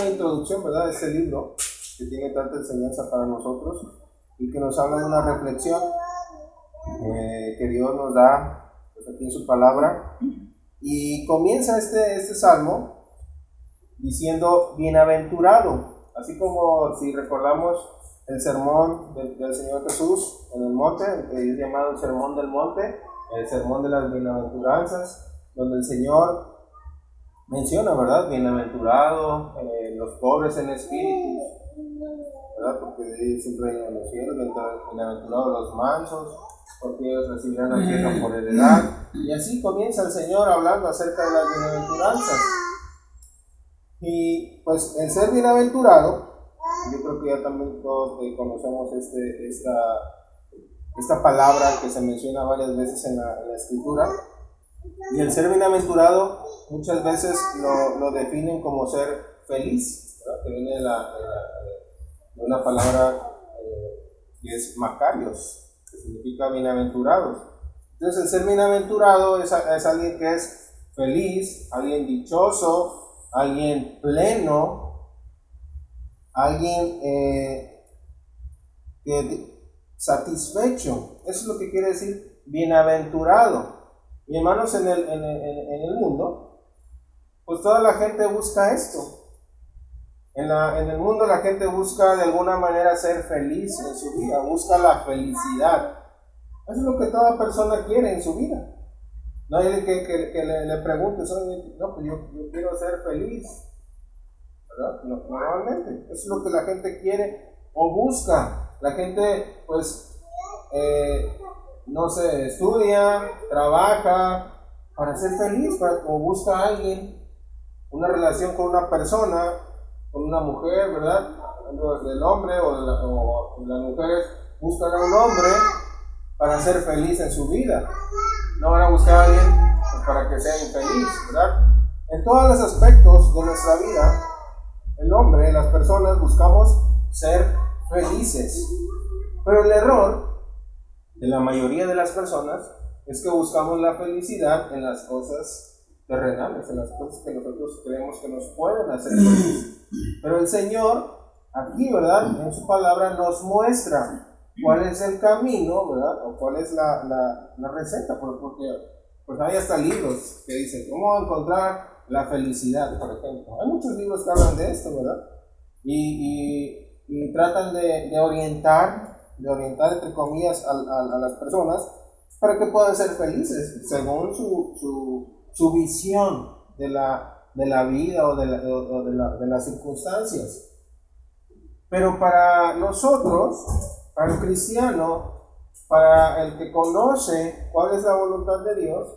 una introducción, ¿verdad?, de este libro que tiene tanta enseñanza para nosotros y que nos habla de una reflexión eh, que Dios nos da pues, aquí en su palabra. Y comienza este, este salmo diciendo, bienaventurado, así como si recordamos el sermón del, Señor Jesús en el monte, que es llamado el sermón del monte, el sermón de las bienaventuranzas, donde el Señor menciona, ¿verdad? Bienaventurado, eh, los pobres en espíritu, ¿verdad? Porque de el reino de los cielos, bienaventurados los mansos, porque ellos recibirán la tierra por heredad. Y así comienza el Señor hablando acerca de las bienaventuranzas. Y pues el ser bienaventurado, yo creo que ya también todos eh, conocemos este, esta, esta palabra que se menciona varias veces en la, en la escritura. Y el ser bienaventurado muchas veces lo, lo definen como ser feliz, que viene de, la, de, una palabra eh, que es macarios, que significa bienaventurados. Entonces el ser bienaventurado es, es alguien que es feliz, alguien dichoso, alguien pleno, alguien eh, que satisfecho. Eso es lo que quiere decir bienaventurado. Y hermanos, en el, en, el mundo pues toda la gente busca esto. En, la, en, el mundo la gente busca de alguna manera ser feliz en su vida, busca la felicidad. Eso es lo que toda persona quiere en su vida. No hay que, que, que le, le, pregunte, no, pues yo, yo, quiero ser feliz. ¿Verdad? normalmente, eso es lo que la gente quiere o busca. La gente, pues, eh, no sé, estudia, trabaja para ser feliz o busca a alguien una relación con una persona, con una mujer, ¿verdad? Del hombre o, de la, las mujeres buscan a un hombre para ser feliz en su vida. No van a buscar a alguien para que sea infeliz, ¿verdad? En todos los aspectos de nuestra vida, el hombre, las personas buscamos ser felices. Pero el error de la mayoría de las personas es que buscamos la felicidad en las cosas terrenales, en las cosas que nosotros creemos que nos pueden hacer felices. Pero el Señor, aquí, ¿verdad? En su palabra nos muestra cuál es el camino, ¿verdad? O cuál es la, la, la receta, porque pues hay hasta libros que dicen cómo encontrar la felicidad, por ejemplo. Hay muchos libros que hablan de esto, ¿verdad? Y, y, y tratan de, de, orientar, de orientar, entre comillas, a, a, las personas para que puedan ser felices, según su, su su visión de la, de la vida o, de, de, las circunstancias. Pero para nosotros, para el cristiano, para el que conoce cuál es la voluntad de Dios,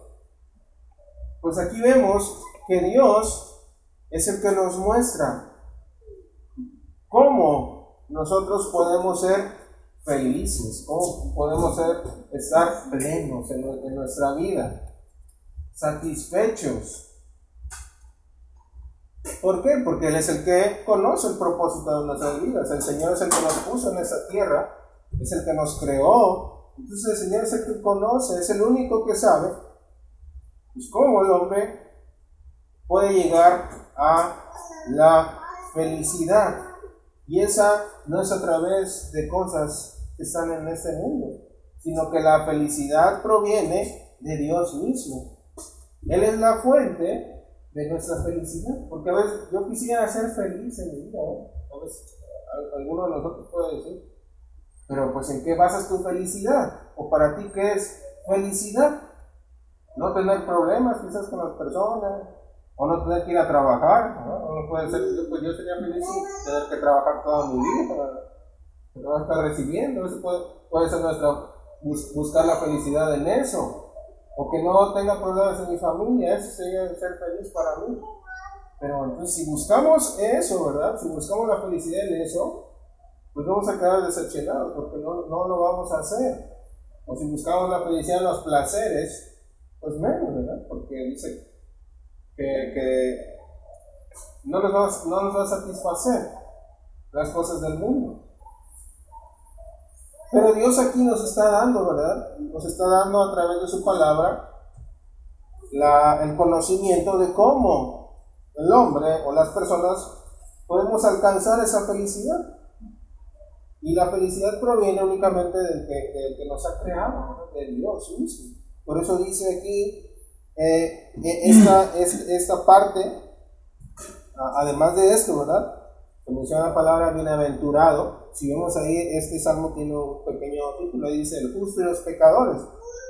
pues aquí vemos que Dios es el que nos muestra cómo nosotros podemos ser felices, cómo podemos ser, estar plenos en, nuestra vida satisfechos. ¿Por qué? Porque Él es el que conoce el propósito de nuestras vidas. El Señor es el que nos puso en esta tierra, es el que nos creó. Entonces el Señor es el que conoce, es el único que sabe pues, cómo el hombre puede llegar a la felicidad. Y esa no es a través de cosas que están en este mundo, sino que la felicidad proviene de Dios mismo. Él es la fuente de nuestra felicidad. Porque a veces yo quisiera ser feliz en mi vida, A veces alguno de nosotros puede decir, pero pues ¿en qué basas tu felicidad? ¿O para ti qué es felicidad? No tener problemas quizás con las personas, o no tener que ir a trabajar, ¿no? Puede ser, pues yo sería feliz sin tener que trabajar toda mi vida no estar recibiendo, eso puede, puede ser nuestra, buscar la felicidad en eso o que no tenga problemas en mi familia, eso sería ser feliz para mí. Pero entonces si buscamos eso, ¿verdad? Si buscamos la felicidad en eso, pues vamos a quedar decepcionados porque no, no lo vamos a hacer. O si buscamos la felicidad en los placeres, pues menos, ¿verdad? Porque dice que, que no, nos va, no nos va a satisfacer las cosas del mundo. Pero Dios aquí nos está dando, ¿verdad? Nos está dando a través de su palabra la, el conocimiento de cómo el hombre o las personas podemos alcanzar esa felicidad. Y la felicidad proviene únicamente del que, que nos ha creado, de Dios mismo. Por eso dice aquí eh, eh, esta, esta parte, además de esto, ¿verdad? Que menciona la palabra bienaventurado. Si vemos ahí, este salmo tiene un pequeño título, dice el justo y los pecadores.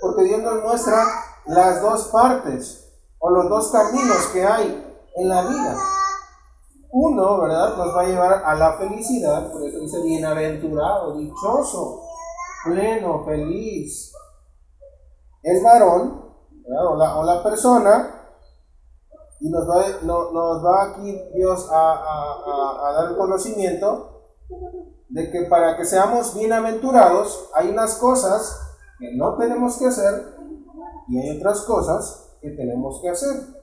Porque Dios nos muestra las dos partes o los dos caminos que hay en la vida. Uno, ¿verdad? Nos va a llevar a la felicidad, por eso dice bienaventurado, dichoso, pleno, feliz. El varón, O, la, persona, y nos va, nos va aquí Dios a, a dar el conocimiento de que para que seamos bienaventurados hay unas cosas que no tenemos que hacer y hay otras cosas que tenemos que hacer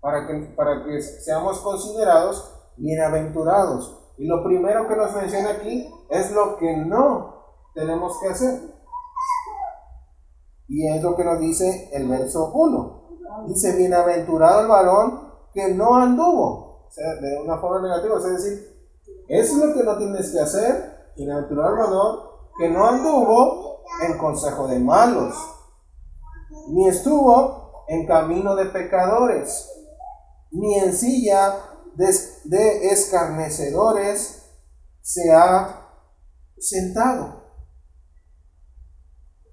para que, para que seamos considerados bienaventurados. Y lo primero que nos menciona aquí es lo que no tenemos que hacer. Y es lo que nos dice el verso 1. Dice, bienaventurado el varón que no anduvo. O sea, de una forma negativa. es decir, es lo que no tienes que hacer. Bienaventurado el varón que no anduvo en consejo de malos. Ni estuvo en camino de pecadores. Ni en silla de, escarnecedores se ha sentado.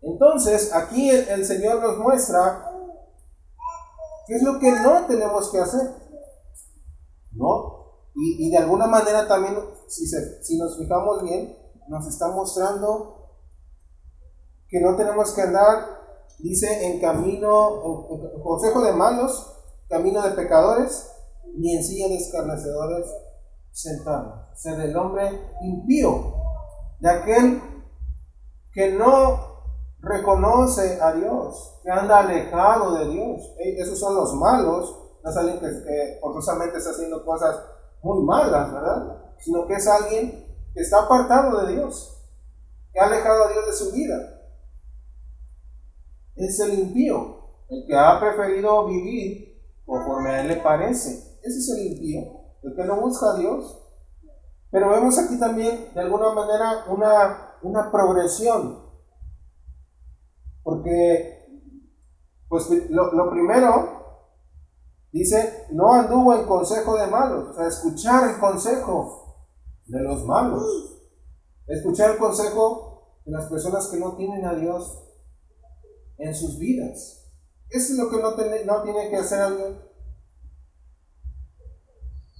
Entonces, aquí el, Señor nos muestra qué es lo que no tenemos que hacer. ¿No? Y, de alguna manera también, si, nos fijamos bien, nos está mostrando que no tenemos que andar, dice, en camino, consejo de malos, camino de pecadores, ni en silla de escarnecedores sentado. O sea, del hombre impío, de aquel que no reconoce a Dios, que anda alejado de Dios. Esos son los malos, no es alguien que, forzosamente está haciendo cosas muy malas, ¿verdad? Sino que es alguien que está apartado de Dios, que ha alejado a Dios de su vida. Es el impío, el que ha preferido vivir conforme a él le parece ese es el impío, el que no busca a Dios. Pero vemos aquí también, de alguna manera, una, una progresión. Porque, pues lo, lo primero, dice, no anduvo en consejo de malos. O sea, escuchar el consejo de los malos. Escuchar el consejo de las personas que no tienen a Dios en sus vidas. Eso es lo que no, no tiene que hacer alguien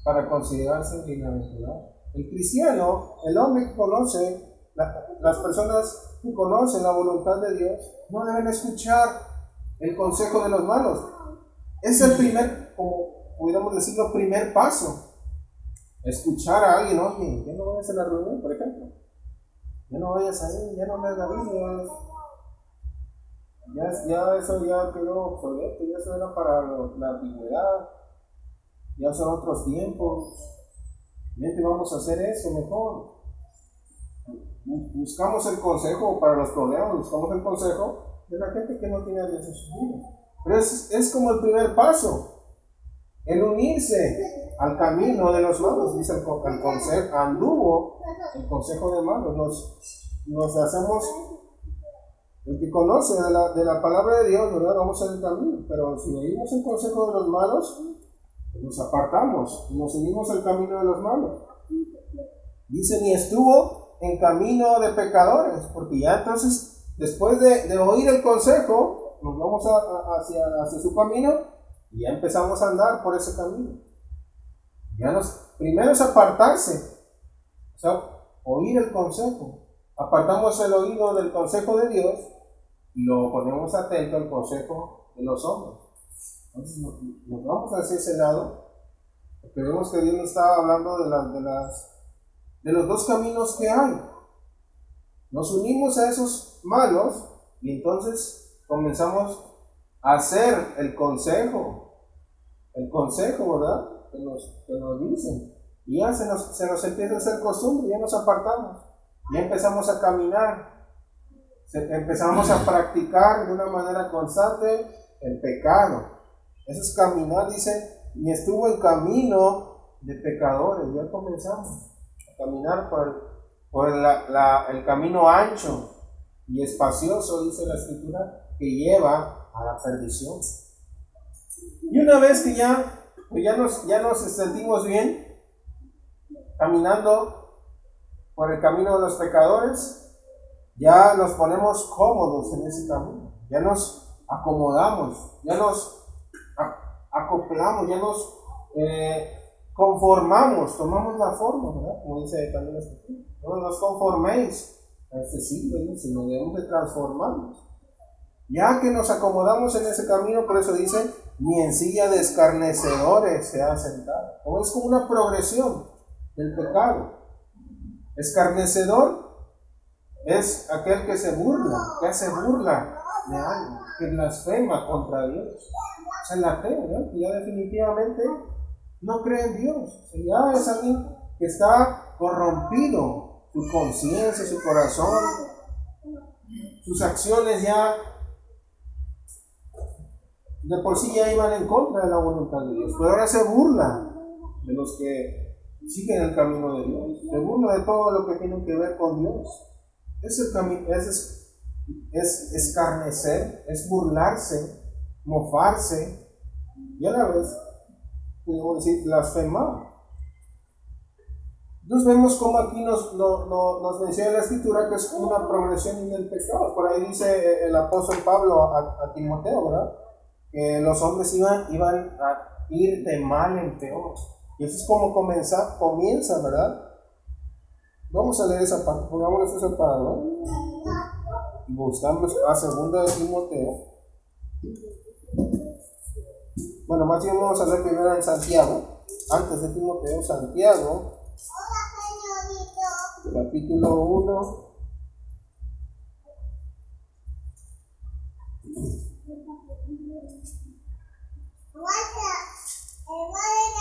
para considerarse bienaventurado. El cristiano, el hombre que conoce, las personas que conocen la voluntad de Dios, no deben escuchar el consejo de los malos. Es el primer, como pudiéramos decirlo, primer paso. Escuchar a alguien, oye, ya no vayas a la reunión, por ejemplo. Ya no vayas ahí, ya no me la Biblia. Ya, ya eso ya quedó obsoleto, ya eso era para la antigüedad ya son otros tiempos, vente, vamos a hacer eso mejor. Buscamos el consejo para los problemas, buscamos el consejo de la gente que no tiene a su. Pero es, como el primer paso, el unirse al camino de los malos, dice el, consejo, anduvo el consejo de malos, nos, nos hacemos el que conoce de la, de la palabra de Dios, ¿verdad? Vamos en el camino, pero si oímos el consejo de los malos, nos apartamos, nos unimos al camino de los malos. Dice, ni estuvo en camino de pecadores, porque ya entonces, después de, oír el consejo, nos vamos hacia, su camino y ya empezamos a andar por ese camino. Ya nos, primero es apartarse, o sea, oír el consejo. Apartamos el oído del consejo de Dios y lo ponemos atento al consejo de los hombres. Entonces nos, vamos hacia ese lado, porque vemos que Dios nos estaba hablando de, las, de los dos caminos que hay. Nos unimos a esos malos y entonces comenzamos a hacer el consejo, el consejo, ¿verdad? Que nos, que nos dicen. Y ya se nos, se nos empieza a hacer costumbre, ya nos apartamos, ya empezamos a caminar, empezamos a practicar de una manera constante el pecado. Eso es caminar, dice, ni estuvo en camino de pecadores, ya comenzamos caminar por, por el camino ancho y espacioso, dice la escritura, que lleva a la perdición. Y una vez que ya, pues ya, nos, ya nos sentimos bien caminando por el camino de los pecadores, ya nos ponemos cómodos en ese camino, ya nos acomodamos, ya nos acoplamos, ya nos eh, conformamos, tomamos la forma, ¿verdad? Como dice también la No nos conforméis a este siglo, sino debemos de transformarnos. Ya que nos acomodamos en ese camino, por eso dice, ni en silla de escarnecedores se ha sentado. O es como una progresión del pecado. Escarnecedor es aquel que se burla, que hace burla de algo, que blasfema contra Dios. Es el ateo, ¿no? ya definitivamente no cree en Dios. Ya es alguien que está corrompido, su conciencia, su corazón, sus acciones ya de por sí ya iban en contra de la voluntad de Dios, pero ahora se burla de los que siguen el camino de Dios, se burla de todo lo que tiene que ver con Dios. Es, es, es escarnecer, es burlarse, mofarse y a la vez, podemos decir, blasfemar. Entonces vemos cómo aquí nos, nos menciona la escritura que es una progresión en el pecado. Por ahí dice el apóstol Pablo a, Timoteo, ¿verdad? que los hombres iban, iban a ir de mal en peor. Y eso es como comienza, comienza ¿verdad? Vamos a leer esa parte, pongámonos ese separador. Y buscamos a segunda de Timoteo. Bueno, más bien vamos a leer primero en Santiago. Antes de Timoteo, Santiago. Capítulo 1.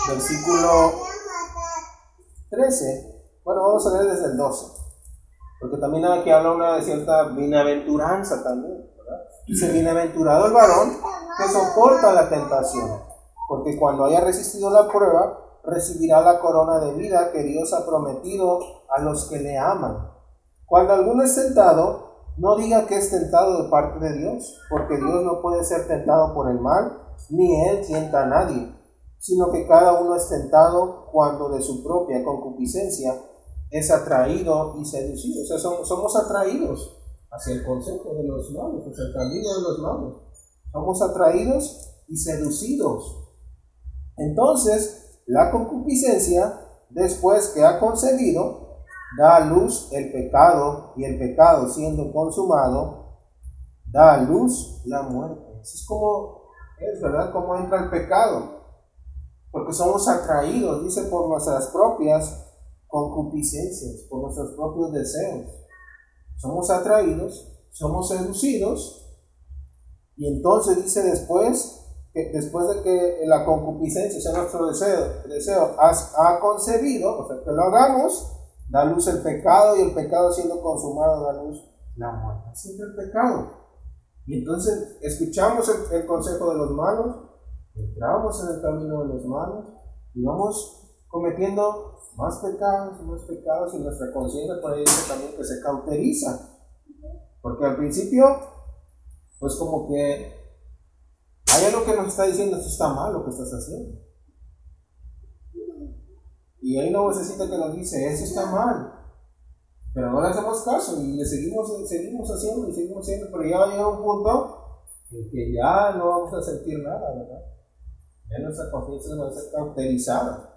Versículo 13. Bueno, vamos a leer desde el 12. Porque también aquí habla una cierta bienaventuranza también. Dice, bienaventurado el varón que soporta la tentación. Porque cuando haya resistido la prueba, recibirá la corona de vida que Dios ha prometido a los que le aman. Cuando alguno es tentado, no diga que es tentado de parte de Dios, porque Dios no puede ser tentado por el mal, ni él tienta a nadie, sino que cada uno es tentado cuando de su propia concupiscencia es atraído y seducido. O sea, somos, atraídos hacia el consejo de los malos, hacia el camino de los malos. Somos atraídos y seducidos. Entonces, la concupiscencia, después que ha concebido, da a luz el pecado y el pecado siendo consumado, da a luz la muerte. es como es, ¿verdad? Cómo entra el pecado. Porque somos atraídos, dice, por nuestras propias concupiscencias, por nuestros propios deseos. Somos atraídos, somos seducidos, y entonces dice después, que después de que la concupiscencia sea nuestro deseo, deseo ha, concebido, o sea, que lo hagamos, da luz el pecado y el pecado siendo consumado da luz la muerte. Es el pecado. Y entonces escuchamos el, consejo de los malos, entramos en el camino de los malos y vamos cometiendo más pecados más pecados y nuestra conciencia por ahí también que se cauteriza. Porque al principio, pues como que hay algo que nos está diciendo, esto está mal lo que estás haciendo. Y hay una vocecita que nos dice, eso está mal. Pero no le hacemos caso y le seguimos, seguimos haciendo y seguimos haciendo, pero ya va a llegar un punto en que ya no vamos a sentir nada, ¿verdad? Ya nuestra conciencia va a ser cauterizada.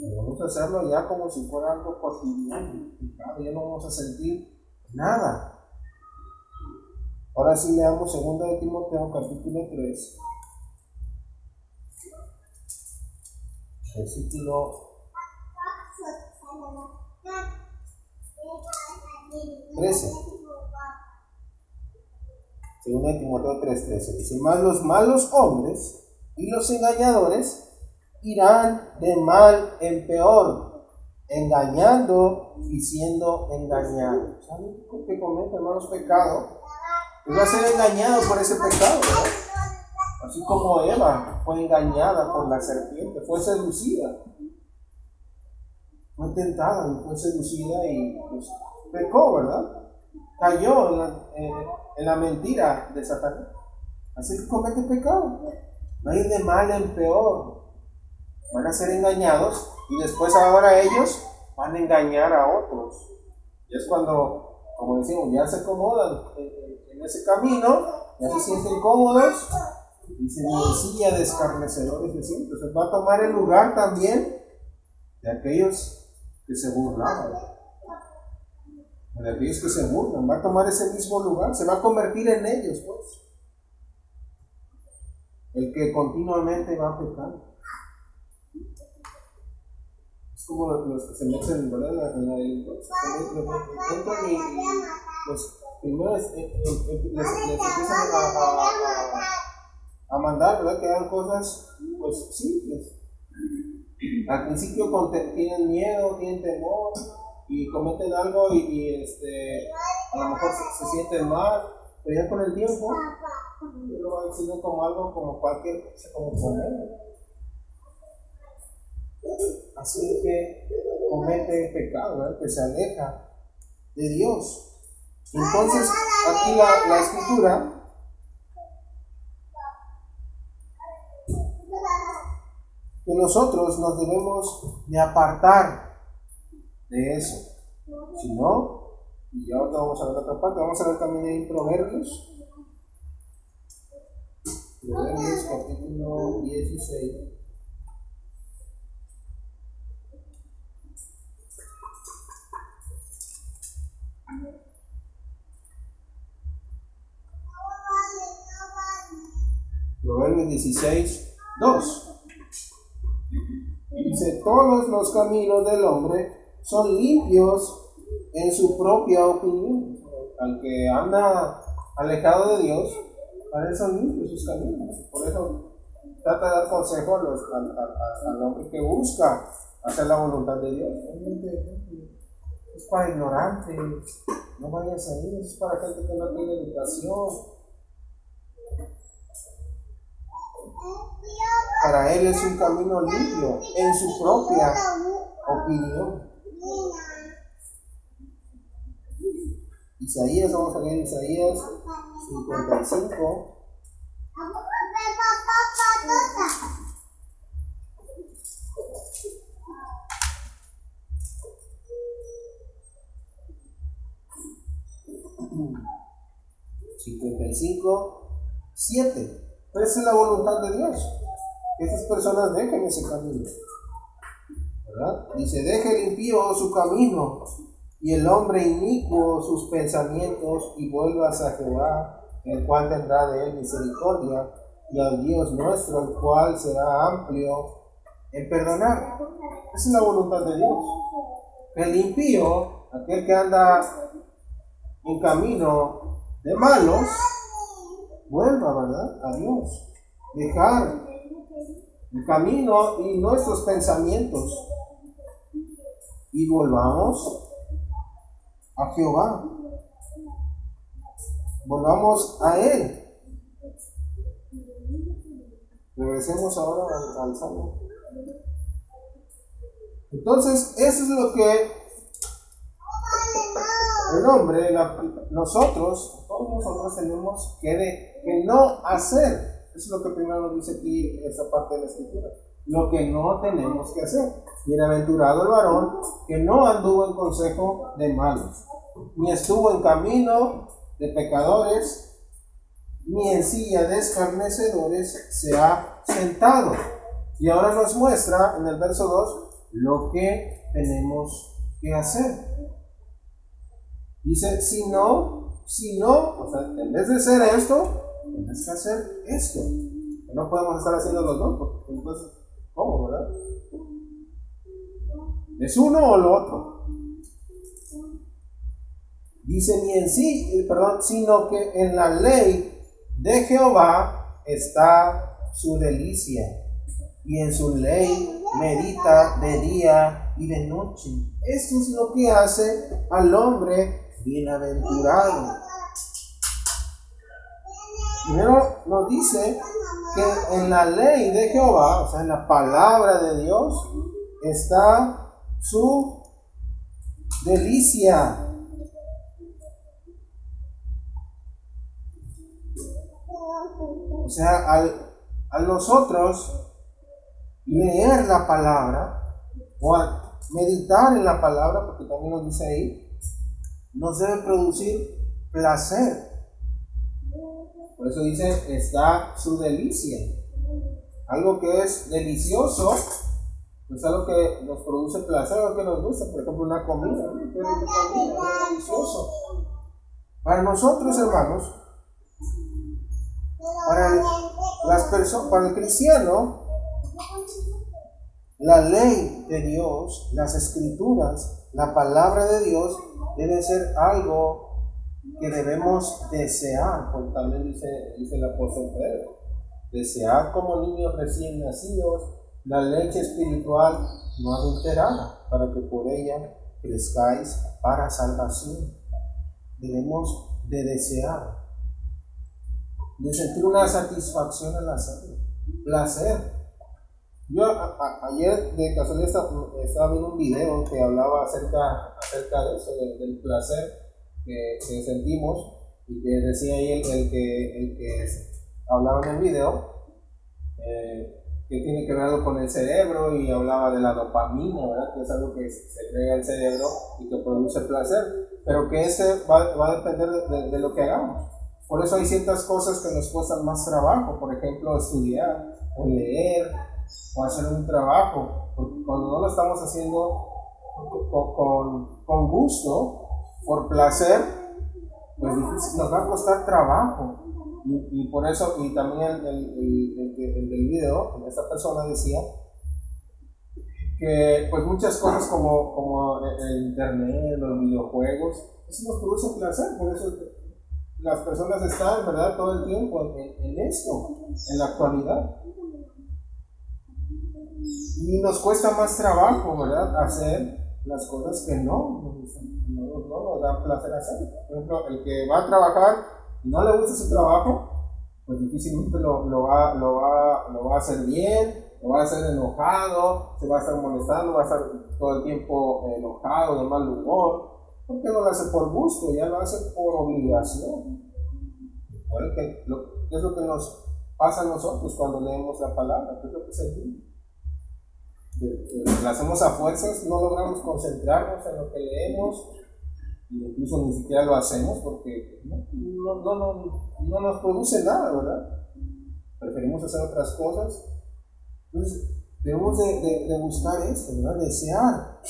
Vamos a hacerlo ya como si fuera algo cotidiano. Ya no vamos a sentir nada. Ahora sí leamos 2 de Timoteo capítulo 3. Versículo 13. Según Timoteo 3:13 dice, más los malos hombres y los engañadores irán de mal en peor, engañando y siendo engañados. ¿Saben qué comenta, hermanos? Pecado. Y va a ser engañado por ese pecado. Así como Eva fue engañada por la serpiente, fue seducida. fue tentada fue seducida y pues, pecó, ¿verdad? Cayó en la, en la mentira de Satanás. Así que comete pecado. No hay de mal en peor. Van a ser engañados y después ahora ellos van a engañar a otros. Y es cuando, como decimos, ya se acomodan en, ese camino, ya se sienten cómodos y se silla de escarnecedores de siempre. Va a tomar el lugar también de aquellos que se burlaban. De aquellos que se burlan. Va a tomar ese mismo lugar. Se va a convertir en ellos, pues. El que continuamente va a pecar como los que se meten en la delincuencia. Entran y, pues primero les, empiezan a, a, mandar, ¿verdad? Que hagan cosas pues simples. Al principio tienen miedo, tienen temor y cometen algo y, este, a lo mejor se, sienten mal, pero ya con el tiempo lo van diciendo como algo como cualquier cosa, como comer. Así que comete pecado, que se aleja de Dios. Entonces, aquí la, la escritura que nosotros nos debemos de apartar de eso. Si no, y ahora vamos a ver otra parte, vamos a ver también en Proverbios. Proverbios capítulo 16. 16, 2. Dice, todos los caminos del hombre son limpios en su propia opinión. Al que anda alejado de Dios, para eso son limpios sus caminos. Por eso trata de dar consejo al, hombre que busca hacer la voluntad de Dios. Es para ignorantes, no vayas ahí, es para gente que no tiene educación Para él es un camino limpio en su propia opinión. Isaías, vamos a leer Isaías 55. Cincuenta y cinco, siete. Esa es la voluntad de Dios. Que esas personas dejen ese camino. ¿Verdad? Dice, deje el impío su camino y el hombre inicuo sus pensamientos y vuelvas a Jehová, el cual tendrá de él misericordia, y al Dios nuestro, el cual será amplio en perdonar. Esa es la voluntad de Dios. El impío, aquel que anda en camino de malos, vuelva, ¿verdad? A Dios. Dejar el camino y nuestros pensamientos. Y volvamos a Jehová. Volvamos a Él. Regresemos ahora al, Salmo. Entonces, eso es lo que el hombre, nosotros, todos nosotros tenemos que que no hacer. Eso es lo que primero nos dice aquí esta parte de la escritura. Lo que no tenemos que hacer. Bienaventurado el varón que no anduvo en consejo de malos, ni estuvo en camino de pecadores, ni en silla de escarnecedores se ha sentado. Y ahora nos muestra en el verso 2 lo que tenemos que hacer. Dice, si no, si no, o sea, en vez de hacer esto, tienes que hacer esto. No podemos estar haciendo los dos, porque entonces, ¿cómo, verdad? ¿Es uno o lo otro? Dice ni en sí, perdón, sino que en la ley de Jehová está su delicia, y en su ley medita de día y de noche. Esto es lo que hace al hombre bienaventurado. Primero nos dice que en la ley de Jehová, o sea, en la palabra de Dios, está su delicia. O sea, al, a nosotros leer la palabra o meditar en la palabra, porque también nos dice ahí, nos debe producir placer. Por eso dice, está su delicia. Algo que es delicioso, pues algo que nos produce placer, algo que nos gusta, por ejemplo, una comida, es delicioso. Para nosotros, hermanos, para el, las personas, para el cristiano, la ley de Dios, las escrituras, la palabra de Dios debe ser algo que debemos desear, como también dice, dice el apóstol Pedro. Desear como niños recién nacidos la leche espiritual no adulterada, para que por ella crezcáis para salvación. Debemos de desear de sentir una satisfacción al hacerlo, placer. Yo ayer de casualidad estaba, viendo un video que hablaba acerca, acerca de eso, del placer que, sentimos y que decía ahí el, que, el que hablaba en el video eh, que tiene que ver con el cerebro y hablaba de la dopamina, ¿verdad? que es algo que se crea el cerebro y que produce placer, pero que ese va, va a depender de lo que hagamos. Por eso hay ciertas cosas que nos cuestan más trabajo, por ejemplo, estudiar o leer o hacer un trabajo, porque cuando no lo estamos haciendo con, con, gusto, por placer, pues nos va a costar trabajo. Y, por eso, y también el, el, el, del video, esta persona decía que pues muchas cosas como, como el internet, los videojuegos, eso nos produce placer, por eso las personas están, ¿verdad?, todo el tiempo en, esto, en la actualidad. Y nos cuesta más trabajo, ¿verdad?, hacer las cosas que no, no, no da placer hacer. Por ejemplo, el que va a trabajar y no le gusta su trabajo, pues difícilmente lo, lo, va, lo, va, lo va a hacer bien, lo va a hacer enojado, se va a estar molestando, va a estar todo el tiempo enojado, de mal humor porque no lo hace por gusto, ya lo hace por obligación. ¿Qué es lo que nos pasa a nosotros cuando leemos la palabra? ¿Qué es lo que sentimos? Lo hacemos a fuerzas, no logramos concentrarnos en lo que leemos, incluso ni siquiera lo hacemos porque no, no, no, no nos produce nada, ¿verdad? Preferimos hacer otras cosas. Entonces, debemos de, de buscar esto, ¿verdad? Desear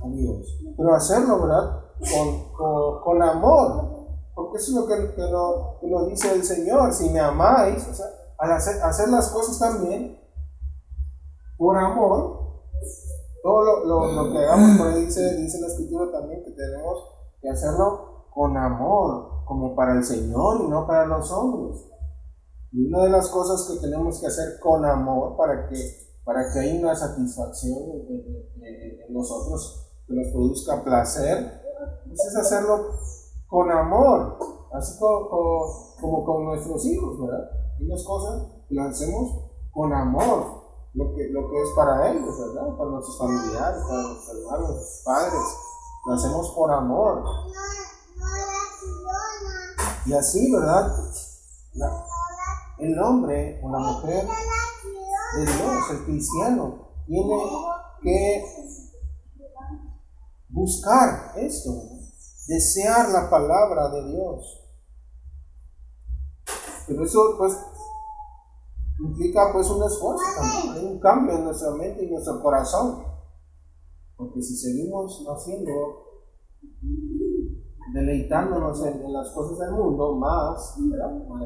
a Dios, pero hacerlo, ¿verdad? con, con, amor. Porque eso es lo que, que, lo, dice el Señor. Si me amáis, o sea, hacer, hacer las cosas también por amor, todo lo, lo, lo, que hagamos, por ahí dice, dice la escritura también que tenemos que hacerlo con amor, como para el Señor y no para los hombres. Y una de las cosas que tenemos que hacer con amor para que, para que haya una satisfacción en, en nosotros, que nos produzca placer, es hacerlo con amor, así como, con nuestros hijos, ¿verdad? Y las cosas las hacemos con amor, lo que, lo que es para ellos, ¿verdad? Para nuestros familiares, para nuestros hermanos, nuestros padres, lo hacemos por amor. Y así, ¿verdad? el hombre o la mujer de Dios, el cristiano, tiene que buscar esto, desear la palabra de Dios. Pero eso pues implica pues un esfuerzo también, un cambio en nuestra mente y nuestro corazón. Porque si seguimos haciendo, deleitándonos en, las cosas del mundo más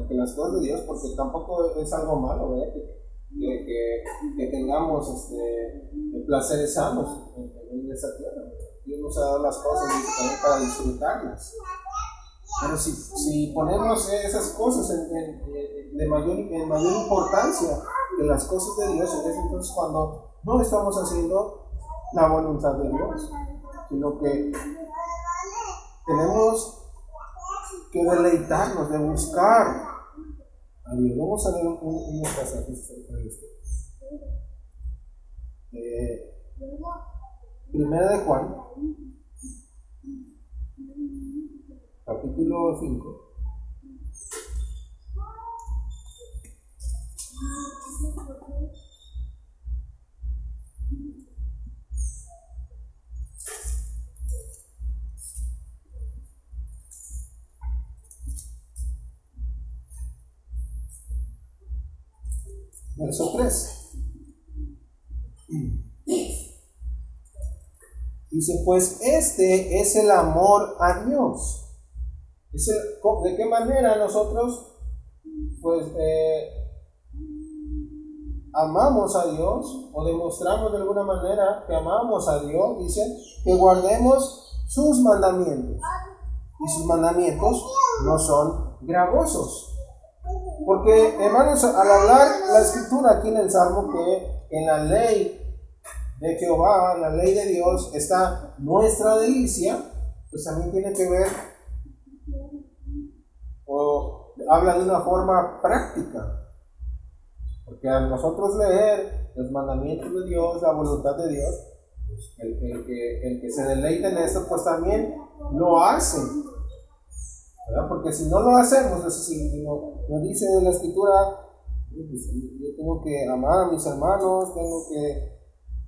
que las cosas de Dios, porque tampoco es algo malo Que, que, tengamos este, placeres sanos en, en esta tierra. Dios nos ha dado las cosas para disfrutarlas. Pero si, si ponemos esas cosas en, de mayor, en mayor importancia que las cosas de Dios, entonces cuando no estamos haciendo la voluntad de Dios, sino que tenemos que deleitarnos, de buscar a Dios. Vamos a ver unos pasajes de esto. Eh, Primera de Juan, capítulo 5. Verso 3. Dice, pues este es el amor a Dios. ¿De qué manera nosotros, pues, eh, amamos a Dios o demostramos de alguna manera que amamos a Dios? Dice, que guardemos sus mandamientos. Y sus mandamientos no son gravosos. Porque, hermanos, al hablar la escritura aquí en el Salmo, que en la ley de Jehová, en la ley de Dios, está nuestra delicia, pues también tiene que ver, o habla de una forma práctica. Porque al nosotros leer los mandamientos de Dios, la voluntad de Dios, pues el, que, el que se deleite en esto, pues también lo hace. Porque si no lo hacemos, si nos dice la escritura, pues, yo tengo que amar a mis hermanos, tengo que,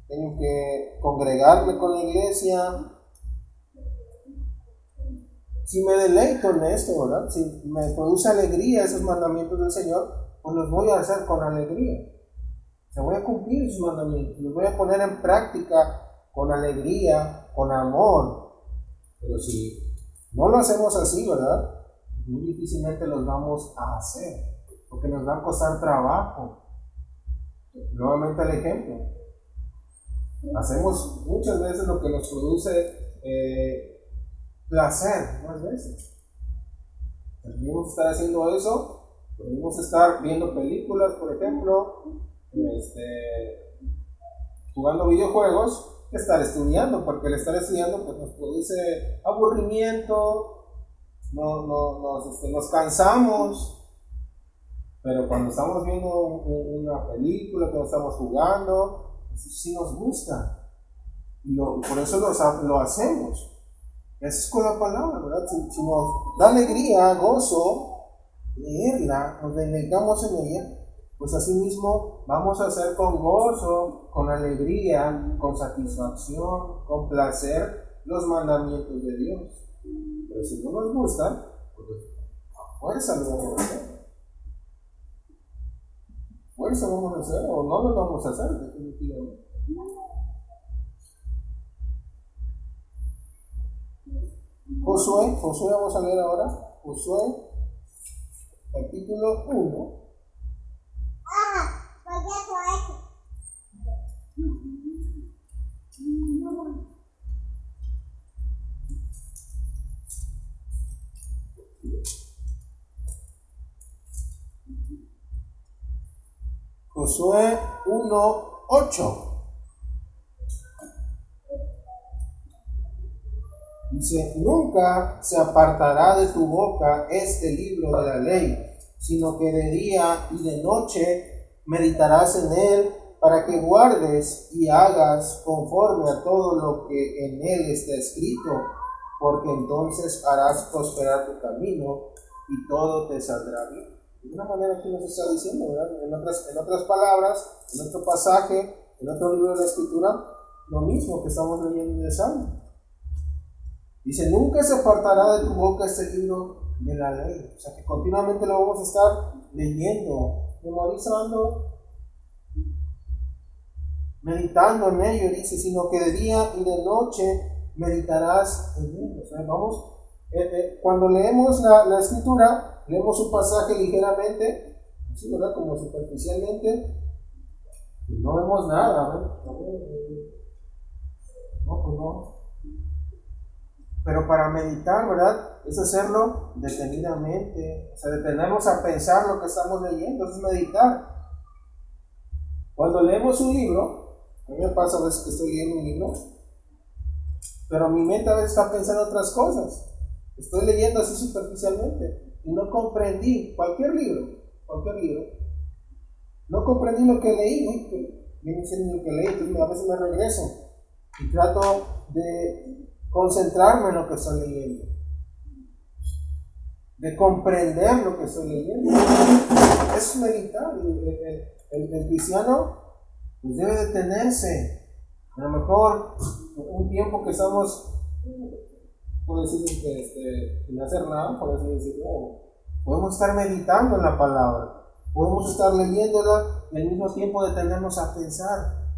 tengo que congregarme con la iglesia. Si me deleito en esto, ¿verdad? Si me produce alegría esos mandamientos del Señor, pues los voy a hacer con alegría. Se voy a cumplir sus mandamientos, los voy a poner en práctica con alegría, con amor. Pero si no lo hacemos así, ¿verdad? Muy difícilmente los vamos a hacer, porque nos va a costar trabajo. Nuevamente el ejemplo. Hacemos muchas veces lo que nos produce eh, placer, más veces. Podemos estar haciendo eso, podemos estar viendo películas, por ejemplo, este, jugando videojuegos, estar estudiando, porque el estar estudiando pues, nos produce aburrimiento, no, no, nos, este, nos cansamos, pero cuando estamos viendo una película, cuando estamos jugando, eso sí nos gusta. Por eso lo, hacemos. Eso es con la palabra, ¿verdad? Si, nos da alegría, gozo, leerla, nos deleitamos en ella, pues así mismo vamos a hacer con gozo, con alegría, con satisfacción, con placer los mandamientos de Dios. Pero si no nos gusta, pues a fuerza lo vamos a hacer. Fuerza vamos a hacer o no lo vamos a hacer, definitivamente. Josué, Josué vamos a leer ahora, Josué, capítulo 1. Josué 1.8. Dice, nunca se apartará de tu boca este libro de la ley, sino que de día y de noche meditarás en él para que guardes y hagas conforme a todo lo que en él está escrito, porque entonces harás prosperar tu camino y todo te saldrá bien. De una manera que nos está diciendo, ¿verdad? En otras, en otras palabras, en otro pasaje, en otro libro de la Escritura, lo mismo que estamos leyendo en el Salmo. Dice, nunca se apartará de tu boca este libro de la ley. O sea que continuamente lo vamos a estar leyendo, memorizando, meditando en ello, dice, sino que de día y de noche meditarás en él. O sea, vamos, eh, eh, cuando leemos la, la escritura, leemos un pasaje ligeramente, así, ¿verdad? Como superficialmente, no vemos nada, ¿verdad? No, pues no. Pero para meditar, ¿verdad? Es hacerlo detenidamente, o sea, detenernos a pensar lo que estamos leyendo, es meditar. Cuando leemos un libro, a mí me pasa a veces que estoy leyendo un libro, pero mi mente a veces está pensando otras cosas. Estoy leyendo así superficialmente y no comprendí cualquier libro, cualquier libro, no comprendí lo que leí, viene siendo lo que leí, entonces a veces me regreso y trato de concentrarme en lo que estoy leyendo, de comprender lo que estoy leyendo. Es meditar. El, cristiano pues, debe detenerse. A lo mejor un tiempo que estamos, por decir, este, sin hacer nada, por así podemos estar meditando en la palabra, podemos estar leyéndola y al mismo tiempo detenernos a pensar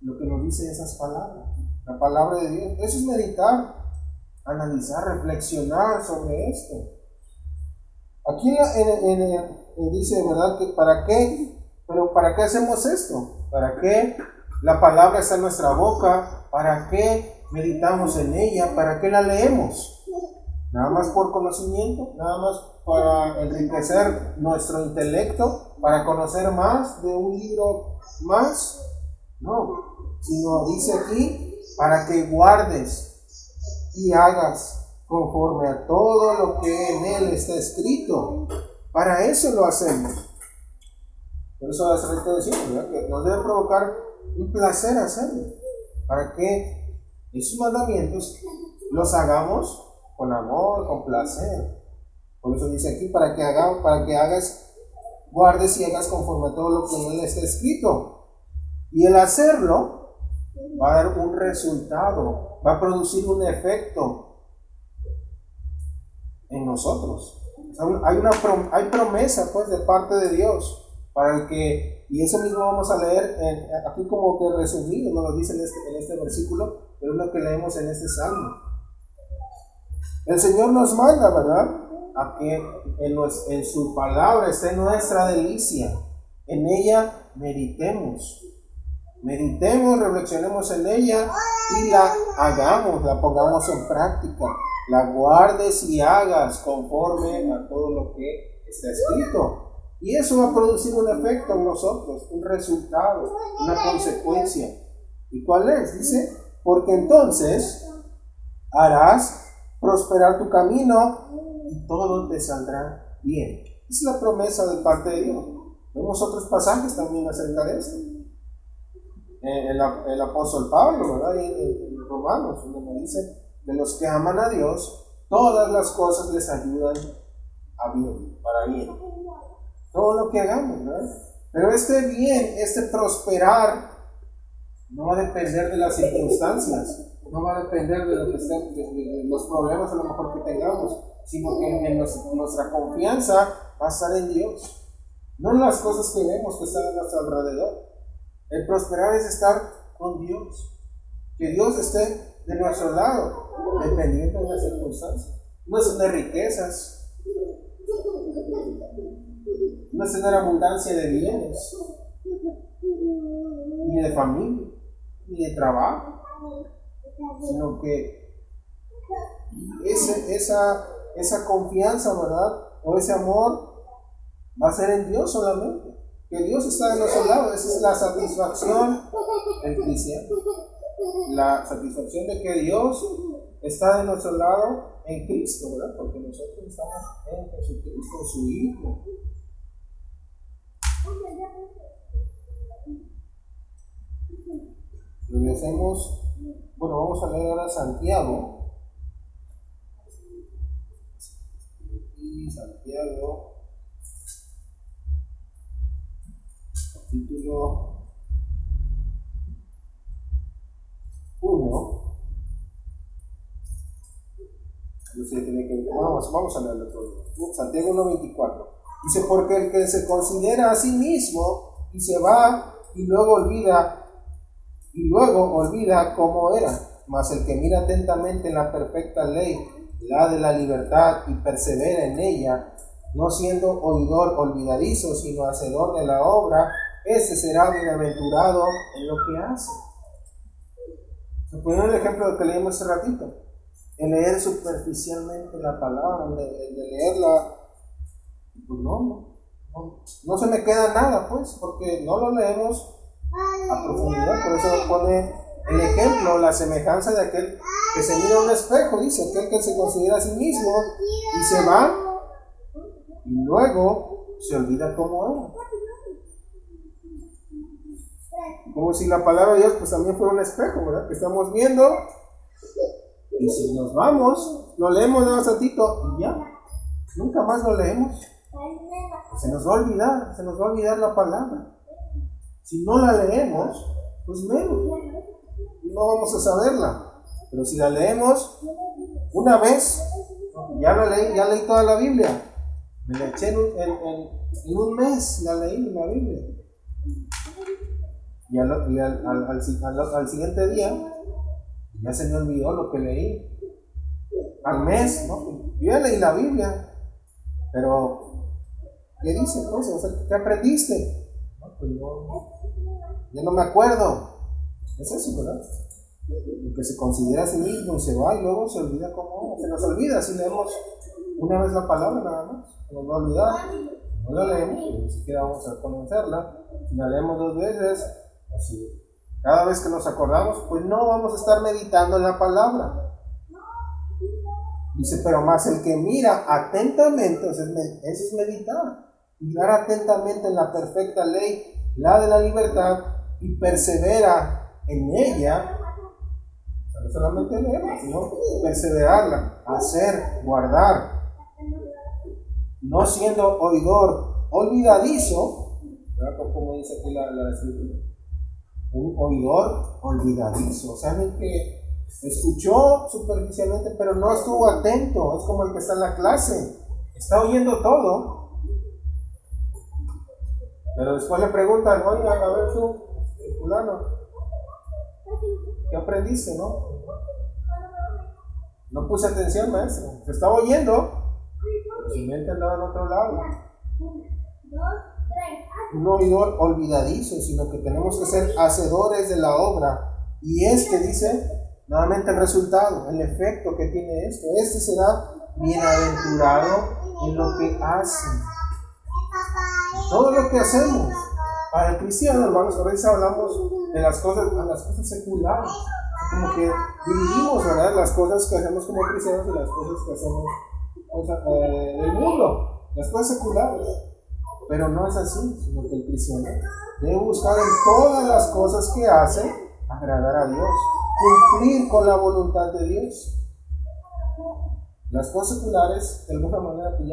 lo que nos dice esas palabras, la palabra de Dios. Eso es meditar, analizar, reflexionar sobre esto. Aquí dice, ¿verdad? Que ¿Para qué? Pero ¿para qué hacemos esto? ¿Para qué la palabra está en nuestra boca? ¿Para qué meditamos en ella? ¿Para qué la leemos? Nada más por conocimiento, nada más para enriquecer nuestro intelecto, para conocer más de un libro más. No, sino dice aquí, para que guardes y hagas conforme a todo lo que en él está escrito. Para eso lo hacemos. Por eso hace rato decimos, que nos debe provocar un placer hacerlo. Para que esos mandamientos los hagamos con amor, con placer. Por eso dice aquí, para que, haga, para que hagas, guardes y hagas conforme a todo lo que en él está escrito. Y el hacerlo va a dar un resultado, va a producir un efecto en nosotros. Hay, una, hay promesa pues de parte de Dios para el que, y eso mismo vamos a leer aquí como que resumido, no lo dice en este, en este versículo, pero es lo que leemos en este salmo. El Señor nos manda, ¿verdad? A que en, en su palabra esté nuestra delicia, en ella meditemos meditemos, reflexionemos en ella y la hagamos, la pongamos en práctica, la guardes y hagas conforme a todo lo que está escrito. Y eso va a producir un efecto en nosotros, un resultado, una consecuencia. ¿Y cuál es? Dice, porque entonces harás prosperar tu camino y todo te saldrá bien. Es la promesa de parte de Dios. Vemos otros pasajes también acerca de esto. Eh, el, apóstol Pablo, ¿verdad? En, Romanos, donde dice, de los que aman a Dios, todas las cosas les ayudan a bien, para bien. Todo lo que hagamos, ¿verdad? Pero este bien, este prosperar, no va a depender de las circunstancias, no va a depender de, lo que de, los problemas a lo mejor que tengamos, sino que en nuestra confianza va a estar en Dios, no en las cosas que vemos que están a nuestro alrededor. El prosperar es estar con Dios. Que Dios esté de nuestro lado, dependiendo de las circunstancias. No es tener riquezas, no es tener abundancia de bienes, ni de familia, ni de trabajo, sino que esa, esa confianza, ¿verdad? O ese amor va a ser en Dios solamente que Dios está de nuestro lado. Esa es la satisfacción del cristiano. La satisfacción de que Dios está de nuestro lado en Cristo. Porque nosotros estamos en Jesucristo, en su Hijo. Regresemos, bueno, vamos a leer ahora Santiago. Y Santiago capítulo 1. Vamos, vamos a leerlo todo. Santiago 1.24. Dice, porque el que se considera a sí mismo y se va y luego olvida, y luego olvida cómo era, mas el que mira atentamente en la perfecta ley, la de la libertad, y persevera en ella, no siendo oidor olvidadizo, sino hacedor de la obra, ese será bienaventurado en lo que hace. Se pone el ejemplo que leímos hace ratito. En leer superficialmente la palabra, de, leerla, pues no, no, no, se me queda nada, pues, porque no lo leemos a profundidad. Por eso pone el ejemplo, la semejanza de aquel que se mira a un espejo, dice, aquel que se considera a sí mismo y se va y luego se olvida cómo era. Como si la palabra de Dios pues también fuera un espejo, ¿verdad? Que estamos viendo y si nos vamos, lo leemos de un ratito y ya, nunca más lo leemos. Se nos va a olvidar, se nos va a olvidar la palabra. Si no la leemos, pues menos, no vamos a saberla. Pero si la leemos una vez, ya la leí, ya leí toda la Biblia. Me la eché en un, en, un mes, la leí la Biblia. Y, al, al, al, siguiente día, ya se me olvidó lo que leí. Al mes, ¿no? Yo leí la Biblia. Pero, ¿qué dice entonces? ¿Qué aprendiste? No, pues no, ya no me acuerdo. Es eso, ¿verdad? El que se considera a sí mismo y se va y luego se olvida cómo se nos olvida si leemos una vez la palabra nada más, nos va a olvidar, no la leemos, ni siquiera vamos a conocerla, si la leemos dos veces, cada vez que nos acordamos, pues no vamos a estar meditando en la palabra. Dice, pero más el que mira atentamente, eso es meditar, mirar atentamente en la perfecta ley, la de la libertad, y persevera en ella, no solamente leerla, sino perseverarla, hacer, guardar, no siendo oidor olvidadizo, como dice aquí la, la un oidor olvidadizo, o sea, alguien que escuchó superficialmente, pero no estuvo atento, es como el que está en la clase, está oyendo todo, pero después le preguntan, oiga, a ver tú, fulano, ¿qué aprendiste, no? No puse atención, maestro. Se estaba oyendo, pero su mente andaba en otro lado. No oidor olvidadizo, sino que tenemos que ser hacedores de la obra. Y este dice, nuevamente el resultado, el efecto que tiene esto. Este será bienaventurado en lo que hace. Todo lo que hacemos para el cristiano, hermanos, a veces hablamos de las cosas, de las cosas seculares. Como que dividimos, ¿verdad? Las cosas que hacemos como cristianos y las cosas que hacemos eh, en el mundo, las cosas seculares. Pero no es así, sino que el cristiano debe buscar en todas las cosas que hace agradar a Dios, cumplir con la voluntad de Dios. Las cosas seculares, de alguna manera, pues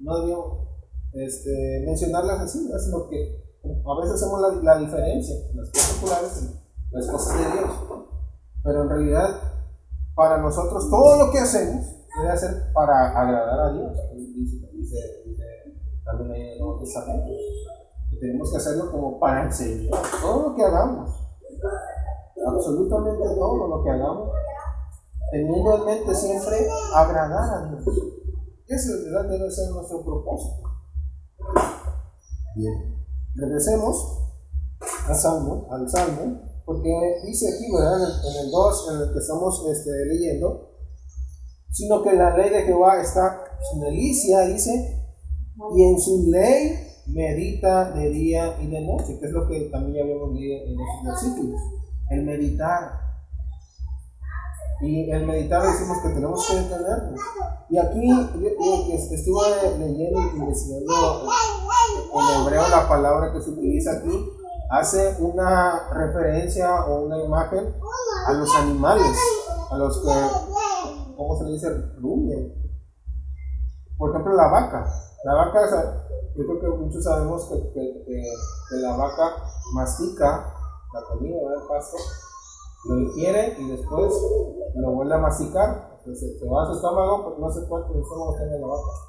no debió este, mencionarlas así, lo que a veces hacemos la, diferencia, las cosas seculares y las cosas de Dios. Pero en realidad, para nosotros, todo lo que hacemos debe ser para agradar a Dios. Dice, dice, también en el tenemos que hacerlo como para. Todo lo que hagamos, absolutamente todo lo que hagamos, teniendo en mente siempre agradar a Dios. Ese debe ser nuestro propósito. Bien, regresemos al Salmo, al Salmo, porque dice aquí, ¿verdad? En el, 2, en el que estamos este, leyendo, sino que la ley de Jehová está su delicia, dice, y en su ley medita de día y de noche, que es lo que también ya habíamos leído en los versículos, el meditar. Y el meditar decimos que tenemos que detenernos. Y aquí yo, estuve leyendo y investigando en hebreo la palabra que se utiliza aquí hace una referencia o una imagen a los animales, a los que, ¿cómo se le dice? Rumian. Por ejemplo, la vaca. La vaca, yo creo que muchos sabemos que, que, la vaca mastica la comida, el pasto, lo ingiere y después lo vuelve a masticar. Se, se va a su estómago, porque no sé cuánto estómago tiene la vaca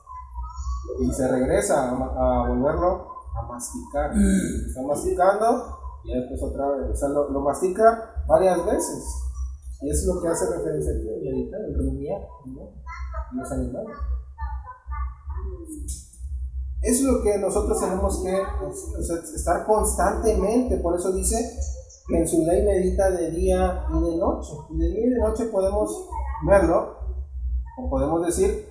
y se regresa a, volverlo a masticar. Está masticando y después otra vez. O sea, lo, mastica varias veces. Y eso es lo que hace referencia aquí, el rumiar, ¿no? los animales. Es lo que nosotros tenemos que estar constantemente. Por eso dice que en su ley medita de día y de noche. Y de día y de noche podemos verlo, o podemos decir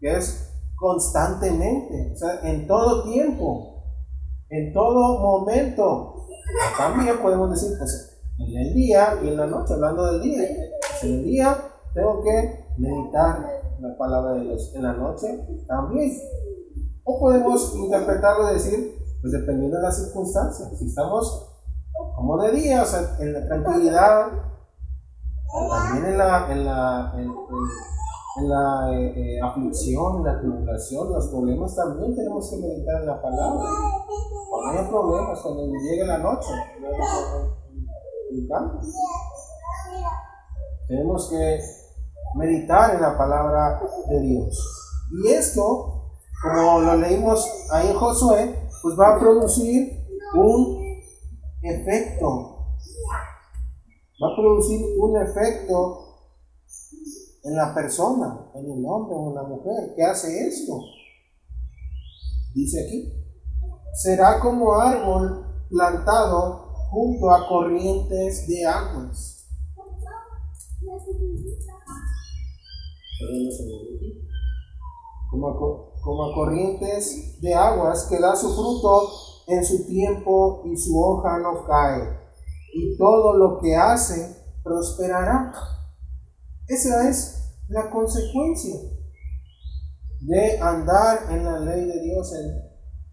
que es constantemente, o sea, en todo tiempo, en todo momento. También podemos decir, pues en el día y en la noche, hablando del día. en el día tengo que meditar la palabra de Dios, en la noche también. O podemos interpretarlo y decir, pues dependiendo de las circunstancias, si estamos como de día, o sea, en la tranquilidad, también en la, en la, en, la eh, eh, aflicción, en la tribulación, los problemas también tenemos que meditar en la palabra. Cuando hay problemas, cuando llegue la noche, tenemos que meditar en la palabra de Dios. Y esto, como lo leímos ahí en Josué, pues va a producir un efecto. Va a producir un efecto en la persona, en el hombre o en la mujer que hace esto. Dice aquí, será como árbol plantado junto a corrientes de aguas. Como como corrientes de aguas que da su fruto en su tiempo y su hoja no cae, y todo lo que hace prosperará. Esa es la consecuencia de andar en la ley de Dios, en,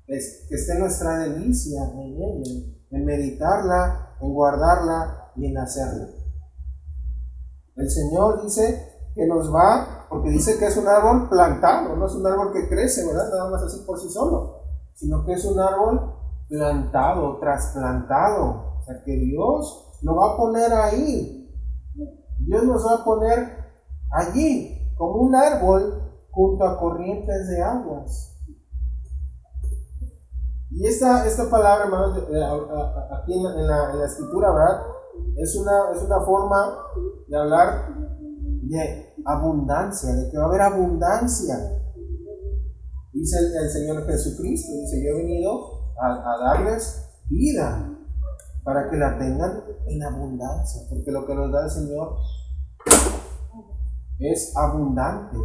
que esté nuestra delicia en en meditarla, en guardarla y en hacerla. El Señor dice que nos va, porque dice que es un árbol plantado, no es un árbol que crece, ¿verdad? Nada más así por sí solo, sino que es un árbol plantado, trasplantado. O sea, que Dios lo va a poner ahí. Dios nos va a poner allí, como un árbol junto a corrientes de aguas. Y esta, esta palabra, hermanos, aquí en la, en escritura, ¿verdad? Es una, es una forma de hablar de abundancia, de que va a haber abundancia. Dice el, Señor Jesucristo, dice, yo he venido a, darles vida para que la tengan en abundancia, porque lo que nos da el Señor es abundante.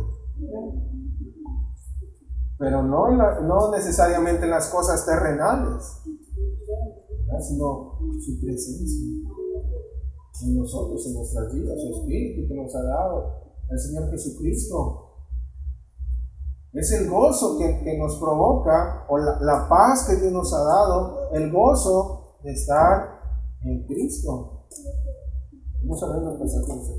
Pero no, no necesariamente en las cosas terrenales, sino su presencia en nosotros, en nuestras vidas, su Espíritu que nos ha dado el Señor Jesucristo. Es el gozo que, nos provoca, o la, paz que Dios nos ha dado, el gozo de estar en Cristo. Vamos a ver los pasajes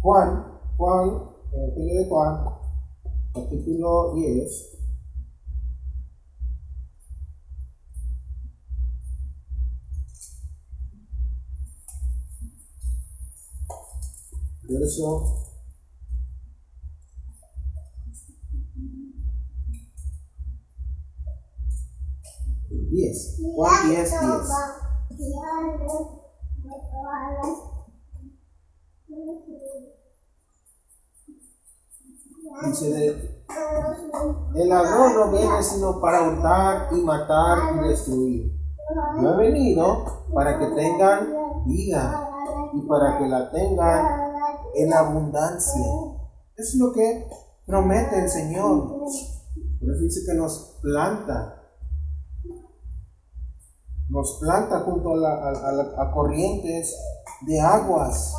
Juan, Juan, el de Juan, capítulo 10. Verso diez. Juan diez, diez. Dice de, el ladrón no viene sino para hurtar y matar y destruir. Yo he venido para que tengan vida y para que la tengan en abundancia. Es lo que promete el Señor. Por eso dice que nos planta. Nos planta junto a, corrientes de aguas.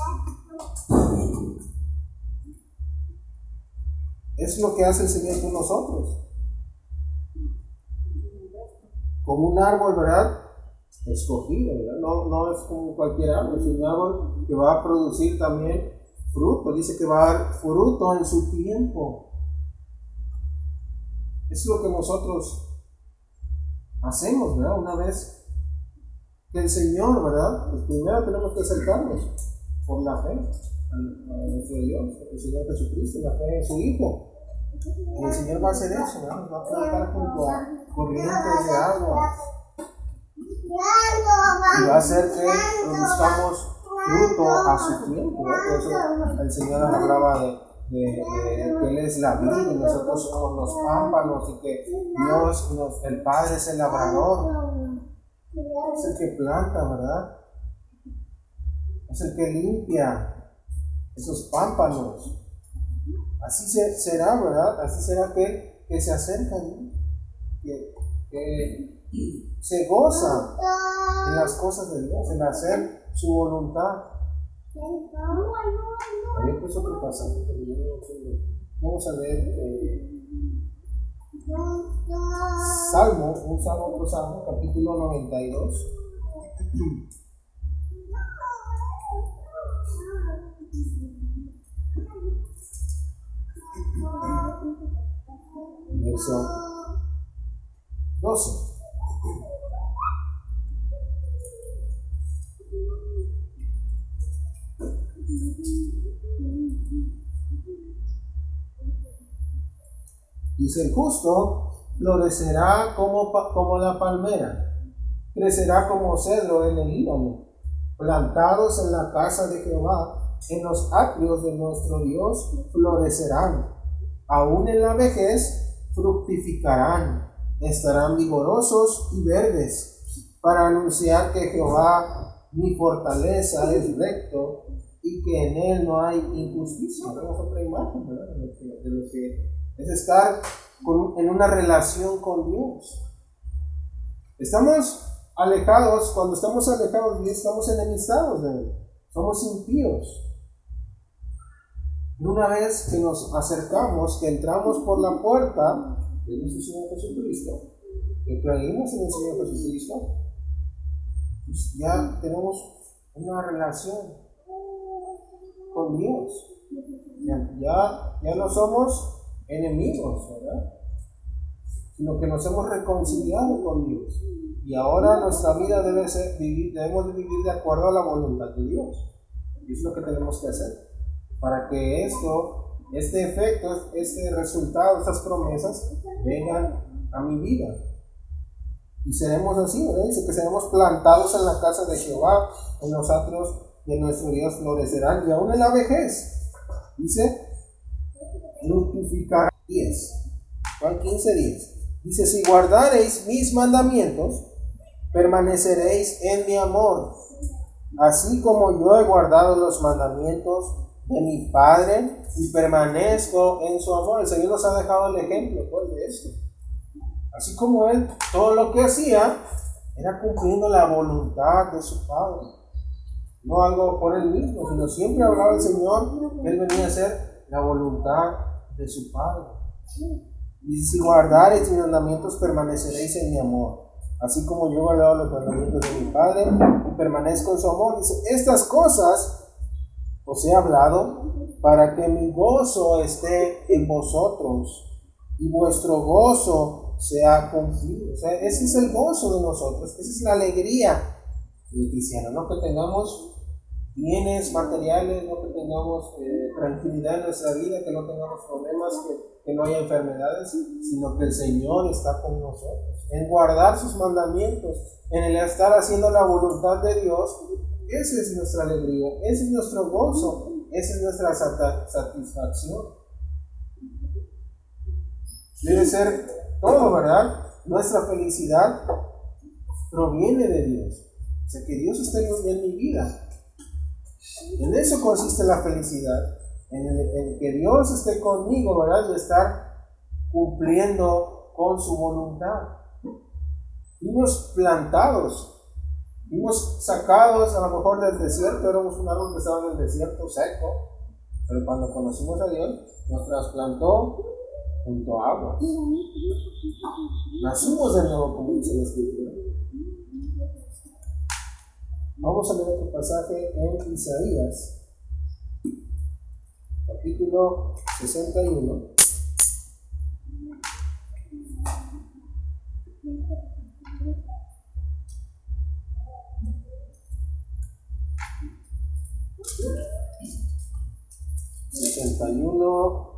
Es lo que hace el Señor con nosotros. Como un árbol, ¿verdad? Escogido, ¿verdad? No, no es como cualquier árbol, es un árbol que va a producir también fruto, dice que va a dar fruto en su tiempo. Es lo que nosotros hacemos, ¿verdad? Una vez que el Señor, ¿verdad? Pues primero tenemos que acercarnos por la fe a, nuestro Dios, el Señor Jesucristo, la fe en su Hijo. Y el Señor va a hacer eso, ¿verdad? Va a plantar junto a corrientes de agua. Y va a hacer que produzcamos fruto a su tiempo. Por eso el Señor nos hablaba de, de, que Él es la vida y nosotros somos los pámpanos y que Dios, el Padre es el labrador. Es el que planta, ¿verdad? Es el que limpia esos pámpanos. Así será, ¿verdad? Así será que, que se acercan, que, que se goza en las cosas de Dios, en hacer su voluntad. Había otro pasaje, Vamos a ver. Eh, Salmo, un salmo, otro salmo, capítulo 92. Verso 12. Dice el justo, florecerá como, como la palmera, crecerá como cedro en el Líbano, plantados en la casa de Jehová, en los atrios de nuestro Dios florecerán, aún en la vejez fructificarán, estarán vigorosos y verdes, para anunciar que Jehová, mi fortaleza, es recto y que en él no hay injusticia. Vemos otra imagen ¿verdad? De, lo que, es estar en una relación con Dios. Estamos alejados, cuando estamos alejados de estamos enemistados de Él. Somos impíos. Y una vez que nos acercamos, que entramos por la puerta de nuestro Señor Jesucristo, que creímos en el Señor Jesucristo, pues ya tenemos una relación Ya, ya, no somos enemigos, ¿verdad? Sino que nos hemos reconciliado con Dios. Y ahora nuestra vida debe ser, debemos vivir de acuerdo a la voluntad de Dios. Y es lo que tenemos que hacer. Para que esto, este efecto, este resultado, estas promesas vengan a mi vida. Y seremos así, ¿verdad? Dice que seremos plantados en la casa de Jehová, en los atrios de nuestro Dios florecerán y aún en la vejez. Dice, fructificar 10. Juan 15, 10. Dice, si guardareis mis mandamientos, permaneceréis en mi amor, así como yo he guardado los mandamientos de mi Padre y permanezco en su amor. El Señor nos ha dejado el ejemplo pues, de esto. Así como Él, todo lo que hacía era cumpliendo la voluntad de su Padre no algo por él mismo, sino siempre hablaba el Señor él venía a hacer la voluntad de su Padre. Y si guardareis mis mandamientos, permaneceréis en mi amor. Así como yo he guardado los mandamientos de mi Padre y permanezco en su amor. Dice, estas cosas os he hablado para que mi gozo esté en vosotros y vuestro gozo sea cumplido. O sea, ese es el gozo de nosotros, esa es la alegría del cristiano, no que tengamos bienes materiales, no que tengamos eh, tranquilidad en nuestra vida, que no tengamos problemas, que, no haya enfermedades, sino que el Señor está con nosotros. En guardar sus mandamientos, en el estar haciendo la voluntad de Dios, esa es nuestra alegría, ese es nuestro gozo, esa es nuestra satisfacción. Debe ser todo, ¿verdad? Nuestra felicidad proviene de Dios. O sea, que Dios esté en mi vida. En eso consiste la felicidad, en, que Dios esté conmigo, ¿verdad? Y estar cumpliendo con su voluntad. Fuimos plantados, fuimos sacados a lo mejor del desierto, éramos un árbol que estaba en el desierto seco, pero cuando conocimos a Dios, nos trasplantó junto a agua. Nacimos de nuevo, como dice la Escritura. Vamos a leer otro pasaje en Isaías, capítulo 61. Sesenta y uno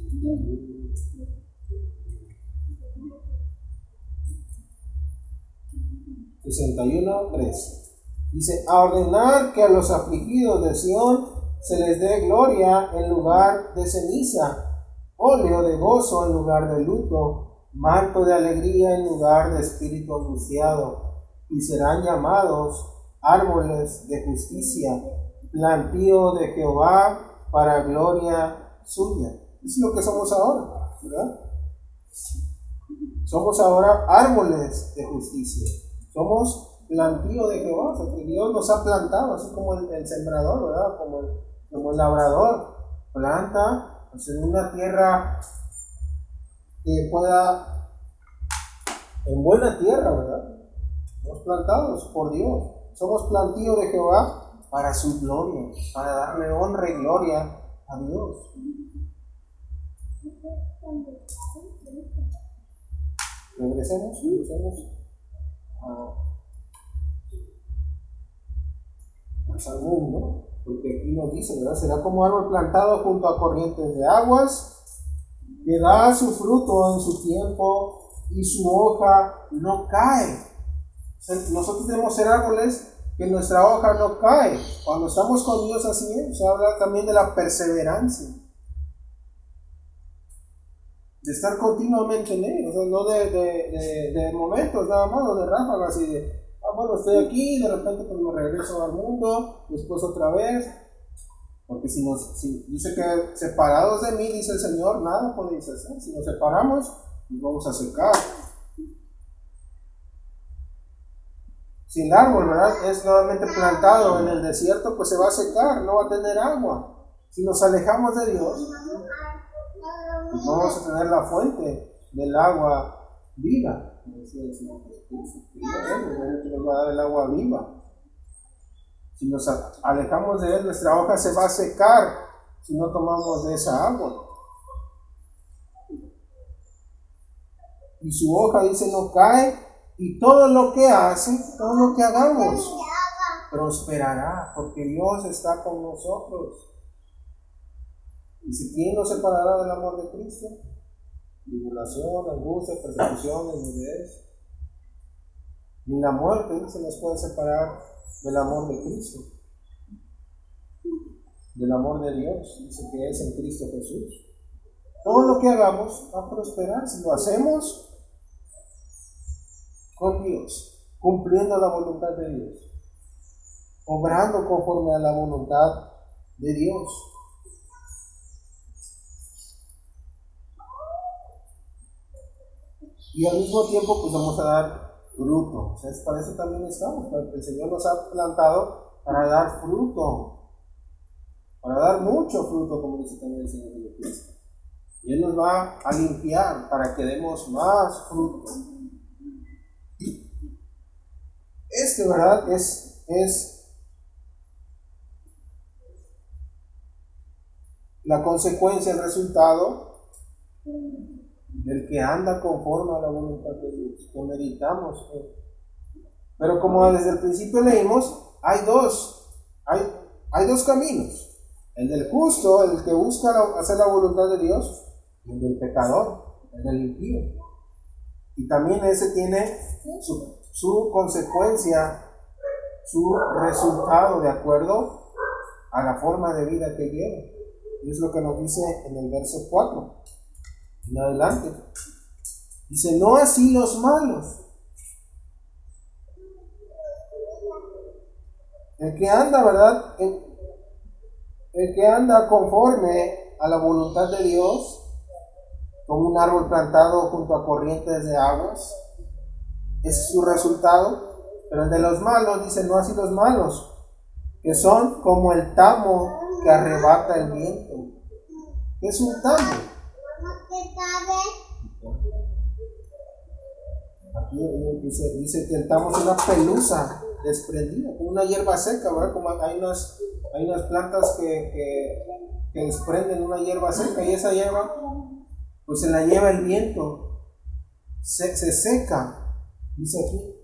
61, 3. Dice, a ordenar que a los afligidos de Sión se les dé gloria en lugar de ceniza, óleo de gozo en lugar de luto, manto de alegría en lugar de espíritu angustiado, y serán llamados árboles de justicia, plantío de Jehová para gloria suya. Es lo que somos ahora, ¿verdad? Somos ahora árboles de justicia. Somos plantío de Jehová, o Dios nos ha plantado, así como el, sembrador, ¿verdad? Como como el labrador, planta pues, en una tierra que pueda, en buena tierra, ¿verdad? Somos plantados por Dios. Somos plantío de Jehová para su gloria, para darle honra y gloria a Dios. Regresemos, regresemos a, al mundo, porque aquí nos dice, ¿verdad? Será como árbol plantado junto a corrientes de aguas, que da su fruto en su tiempo y su hoja no cae. Nosotros debemos ser árboles que nuestra hoja no cae. Cuando estamos con Dios así, se habla también de la perseverancia. De estar continuamente en Él, o sea, no de, de, de, momentos nada más, o de ráfagas y de, ah, bueno, estoy aquí, de repente pues me regreso al mundo, después otra vez. Porque si nos, si dice que separados de mí, dice el Señor, nada podéis hacer. Si nos separamos, nos vamos a secar. Si el árbol, ¿verdad? Es nuevamente plantado en el desierto, pues se va a secar, no va a tener agua. Si nos alejamos de Dios, pues vamos a tener la fuente del agua viva. Nos va a dar el agua viva. Si nos alejamos de Él, nuestra hoja se va a secar si no tomamos de esa agua. Y su hoja dice no cae y todo lo que hace, todo lo que hagamos, prosperará, porque Dios está con nosotros. ¿Y si quién nos separará del amor de Cristo? Tribulación, angustia, persecución, desnudez. Ni la muerte se nos puede separar del amor de Cristo. Del amor de Dios, dice que es en Cristo Jesús. Todo lo que hagamos va a prosperar. Si lo hacemos, con Dios, cumpliendo la voluntad de Dios, obrando conforme a la voluntad de Dios. Y al mismo tiempo pues vamos a dar fruto. O para eso también estamos, el Señor nos ha plantado para dar fruto, para dar mucho fruto, como dice también el Señor. Y Él nos va a limpiar para que demos más fruto. Este, ¿verdad? Es, es la consecuencia, el resultado del que anda conforme a la voluntad de Dios, que meditamos. Pero como desde el principio leímos, hay dos, hay, hay dos caminos. El del justo, el que busca hacer la voluntad de Dios, y el del pecador, el del impío. Y también ese tiene su, su consecuencia, su resultado de acuerdo a la forma de vida que lleva. Y es lo que nos dice en el verso 4, adelante. Dice, no así los malos. El que anda, ¿verdad? El, el que anda conforme a la voluntad de Dios, como un árbol plantado junto a corrientes de aguas, es su resultado. Pero el de los malos dice, no así los malos, que son como el tamo que arrebata el viento. ¿Qué es un tamo? Aquí dice, dice que el tamo es una pelusa desprendida, una hierba seca, ¿verdad? Como hay unas, hay unas plantas que, que, desprenden una hierba seca y esa hierba, pues se la lleva el viento, se, se seca Dice aquí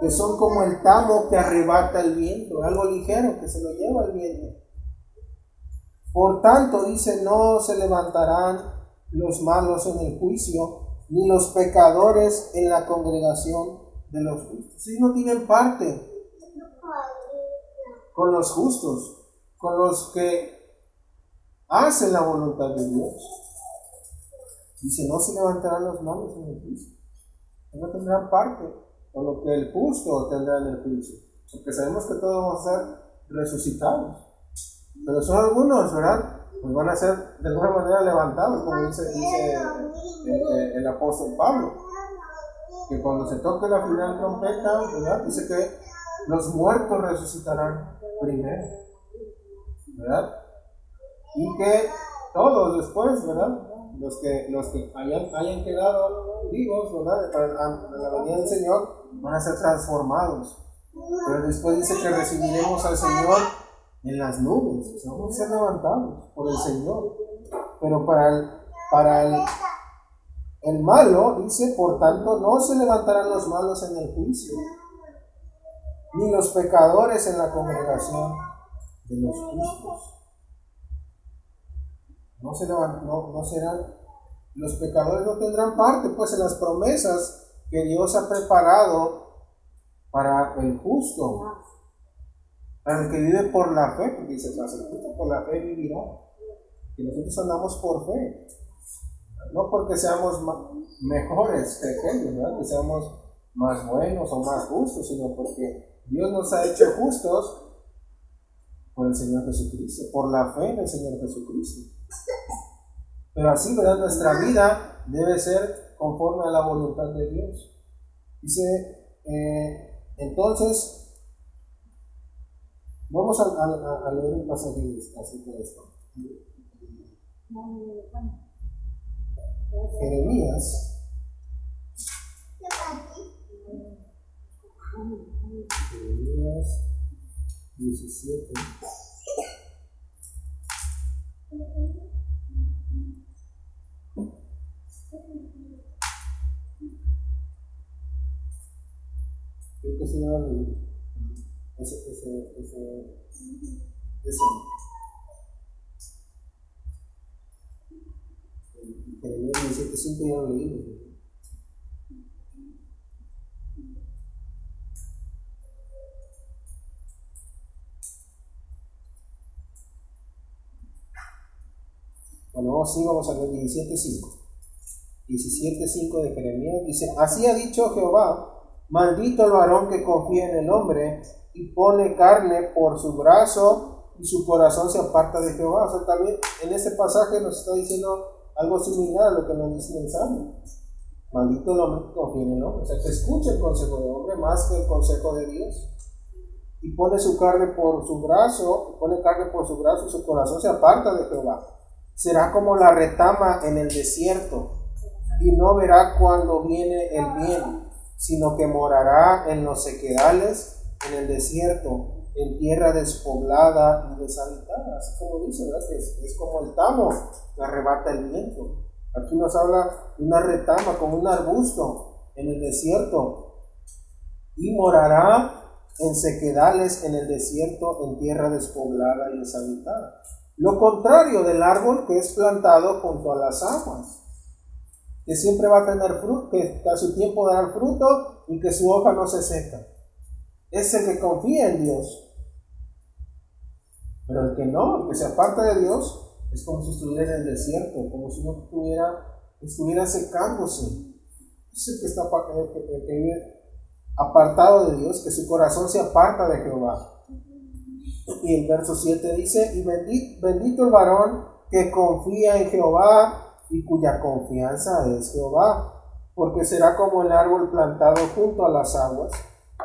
que son como el tamo que arrebata el viento, algo ligero que se lo lleva el viento. Por tanto, dice, no se levantarán los malos en el juicio, ni los pecadores en la congregación de los justos. Si no tienen parte con los justos, con los que hacen la voluntad de Dios. Dice, no se levantarán los malos en el juicio no tendrán parte con lo que el justo tendrá en el juicio. Porque sabemos que todos vamos a ser resucitados. Pero son algunos, ¿verdad? Pues van a ser de alguna manera levantados, como dice, el, apóstol Pablo. Que cuando se toque la final trompeta. Dice que los muertos resucitarán primero. ¿verdad? Y que todos después, ¿verdad? Los que, los que hayan, hayan quedado vivos, ¿verdad? Para la venida del Señor, van a ser transformados. Pero después dice que recibiremos al Señor en las nubes, vamos a ser levantados por el Señor. Pero para el, para el, el malo, dice, por tanto, no se levantarán los malos en el juicio, ni los pecadores en la congregación de los justos. No, se no, no serán, los pecadores no tendrán parte, pues en las promesas que Dios ha preparado para el justo, el que vive por la fe, dice, el por la fe vivirá. Y nosotros andamos por fe, no porque seamos mejores que aquellos, ¿verdad? que seamos más buenos o más justos, sino porque Dios nos ha hecho justos por el Señor Jesucristo, por la fe en el Señor Jesucristo. Pero así, ¿verdad? Nuestra vida debe ser conforme a la voluntad de Dios. Dice, eh, entonces, vamos a, leer un pasaje acerca de esto. Jeremías. Jeremías 17. Creo que se llama ese, ese, ese, ese. Jeremías 17.5 ya lo leímos. Bueno, sí, vamos a ver 17.5. 17.5 de Jeremías dice, así ha dicho Jehová, maldito el varón que confía en el hombre y pone carne por su brazo y su corazón se aparta de Jehová. O sea, también en este pasaje nos está diciendo algo similar a lo que nos dice el Salmo. Maldito el hombre que confía en el. O sea, que escuche el consejo del hombre más que el consejo de Dios. Y pone su carne por su brazo, pone carne por su brazo y su corazón se aparta de Jehová. Será como la retama en el desierto y no verá cuando viene el bien, sino que morará en los sequedales, en el desierto, en tierra despoblada y deshabitada. Así como dice, es, como el tamo que arrebata el viento. Aquí nos habla una retama, como un arbusto en el desierto. Y morará en sequedales en el desierto, en tierra despoblada y deshabitada. Lo contrario del árbol que es plantado junto a las aguas, que siempre va a tener fruto, que a su tiempo dará fruto y que su hoja no se seca. Es el que confía en Dios. Pero el que no, el que se aparta de Dios, es como si estuviera en el desierto, como si no estuviera, estuviera secándose. Es el que está apartado de Dios, que su corazón se aparta de Jehová. Y el verso 7 dice, y bendito, bendito el varón que confía en Jehová y cuya confianza es Jehová, porque será como el árbol plantado junto a las aguas,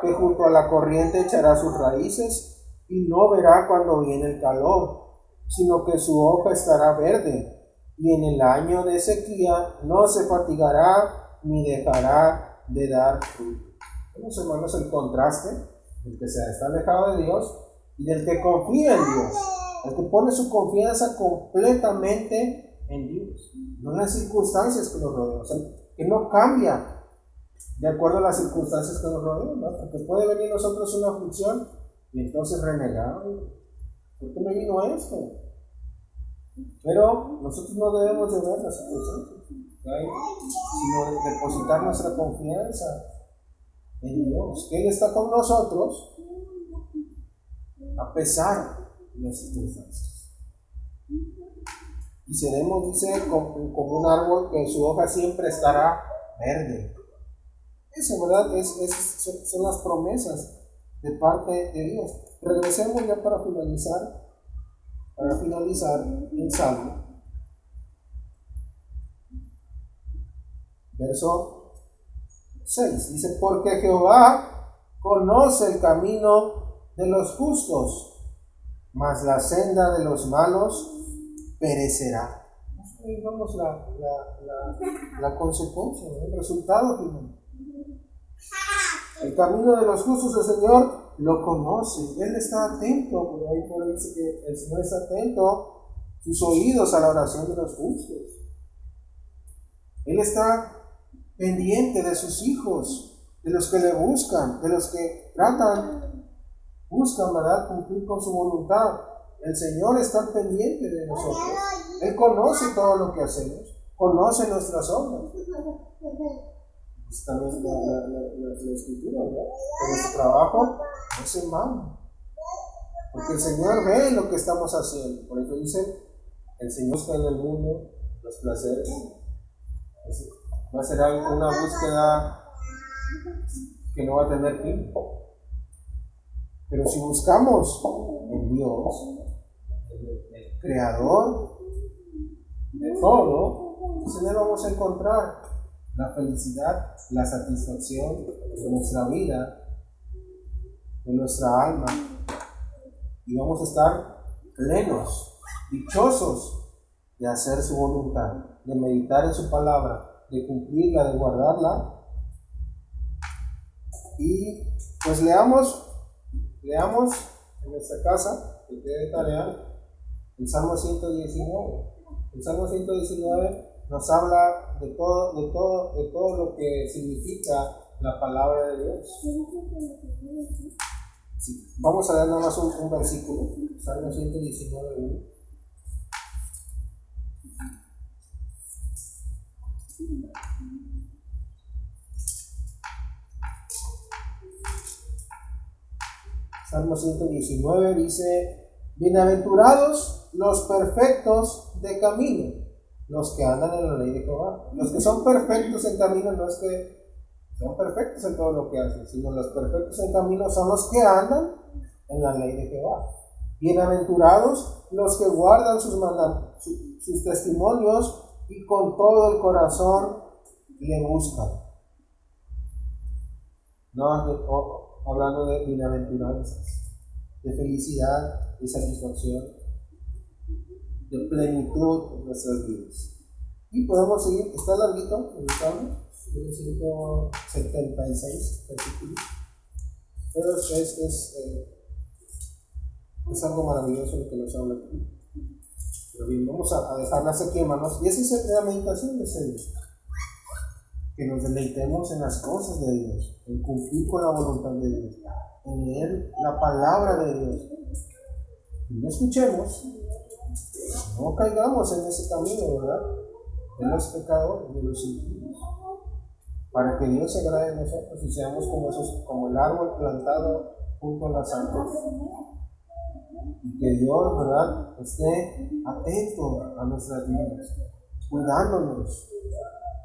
que junto a la corriente echará sus raíces y no verá cuando viene el calor, sino que su hoja estará verde, y en el año de sequía no se fatigará ni dejará de dar fruto. Vemos hermanos el contraste, el que se está alejado de Dios y del que confía en Dios, el que pone su confianza completamente en Dios, no en las circunstancias que nos rodean, o sea, que no cambia de acuerdo a las circunstancias que nos rodean, porque puede venir nosotros una aflicción y entonces renegar, ¿por qué me vino esto? Pero nosotros no debemos de ver las circunstancias, sino depositar nuestra confianza en Dios, que Él está con nosotros a pesar de las circunstancias. Y seremos, dice, como, un árbol que su hoja siempre estará verde. Eso, ¿verdad? Es, son las promesas de parte de Dios. Regresemos ya para finalizar, para finalizar el Salmo. Verso 6 dice, porque Jehová conoce el camino de los justos, mas la senda de los malos perecerá. Ahí vamos la, la, la, consecuencia, el resultado final. El camino de los justos, el Señor lo conoce, Él está atento, por ahí, por ahí dice que el Señor está atento sus oídos a la oración de los justos. Él está pendiente de sus hijos, de los que le buscan, de los que tratan, buscan, ¿verdad?, cumplir con su voluntad. El Señor está pendiente de nosotros. Él conoce todo lo que hacemos, conoce nuestras obras. Es también la, la, la, escritura, ¿verdad? nuestro trabajo no es en. Porque el Señor ve lo que estamos haciendo. Por eso dice, el Señor está en el mundo, los placeres. Va a ser una búsqueda que no va a tener fin. Pero si buscamos en Dios, el, creador de todo, pues en Él vamos a encontrar la felicidad, la satisfacción de nuestra vida, de nuestra alma. Y vamos a estar plenos dichosos de hacer su voluntad, de meditar en su palabra, de cumplirla, de guardarla. Y pues leamos, leamos en nuestra casa, que quede tarea, el Salmo 119. El Salmo 119 nos habla de todo, de todo, de todo lo que significa la palabra de Dios. Vamos a leer nada más un, un versículo, Salmo 119, Salmo 119 dice, bienaventurados los perfectos de camino, los que andan en la ley de Jehová. Los que son perfectos en camino no es que son perfectos en todo lo que hacen, sino los perfectos en camino son los que andan en la ley de Jehová. Bienaventurados los que guardan sus, sus testimonios y con todo el corazón le buscan. No hablando de bienaventuranzas, de felicidad, de satisfacción, de plenitud en nuestras vidas. Y podemos seguir, está larguito el cambio, tiene 176 versículos, pero es, es, eh, es algo maravilloso lo que nos habla aquí. Pero bien, vamos a, a dejarlas aquí, hermanos. Y esa es la meditación de ese día. Que nos deleitemos en las cosas de Dios, en cumplir con la voluntad de Dios, en leer la palabra de Dios. Y no escuchemos, no caigamos en ese camino, ¿verdad? De los pecadores, de los impíos. Para que Dios se agrade de nosotros y seamos como, esos, como el árbol plantado junto a las aguas y que Dios, ¿verdad?, esté atento a nuestras vidas, cuidándonos.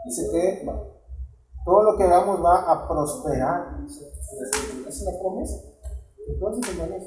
Dice que todo lo que hagamos va a prosperar. Es la promesa. Entonces, hermanos,